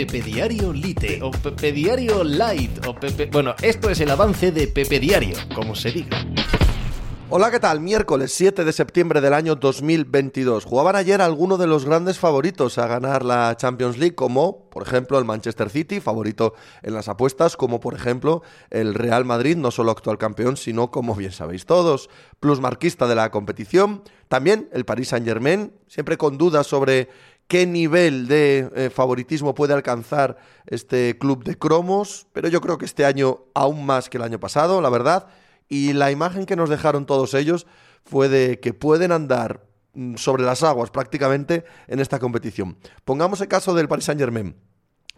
Pepe Diario Lite o Pepe Diario Light o Pepe... Bueno, esto es el avance de Pepe Diario, como se diga. Hola, ¿qué tal? Miércoles 7 de septiembre del año 2022. Jugaban ayer algunos de los grandes favoritos a ganar la Champions League, como por ejemplo el Manchester City, favorito en las apuestas, como por ejemplo el Real Madrid, no solo actual campeón, sino como bien sabéis todos, plusmarquista de la competición. También el Paris Saint Germain, siempre con dudas sobre qué nivel de eh, favoritismo puede alcanzar este club de cromos, pero yo creo que este año aún más que el año pasado, la verdad y la imagen que nos dejaron todos ellos fue de que pueden andar mm, sobre las aguas prácticamente en esta competición. Pongamos el caso del Paris Saint Germain.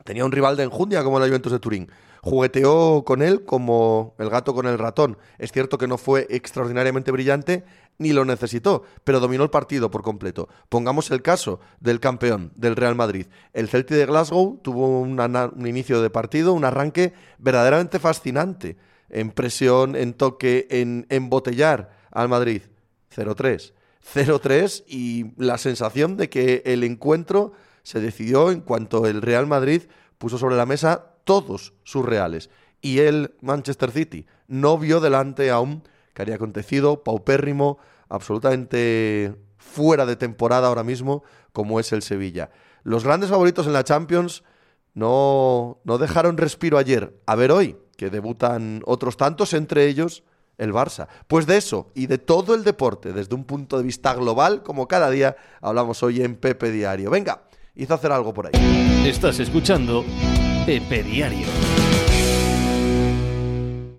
Tenía un rival de enjundia como el Juventus de Turín. Jugueteó con él como el gato con el ratón. Es cierto que no fue extraordinariamente brillante ni lo necesitó, pero dominó el partido por completo. Pongamos el caso del campeón, del Real Madrid. El Celtic de Glasgow tuvo un inicio de partido, un arranque verdaderamente fascinante en presión, en toque, en embotellar al Madrid. 0-3. 0-3 y la sensación de que el encuentro se decidió en cuanto el Real Madrid puso sobre la mesa todos sus reales. Y el Manchester City no vio delante aún que había acontecido, paupérrimo, absolutamente fuera de temporada ahora mismo, como es el Sevilla. Los grandes favoritos en la Champions no, no dejaron respiro ayer. A ver hoy, que debutan otros tantos, entre ellos el Barça. Pues de eso y de todo el deporte, desde un punto de vista global, como cada día hablamos hoy en Pepe Diario. Venga, hizo hacer algo por ahí. Estás escuchando Pepe Diario.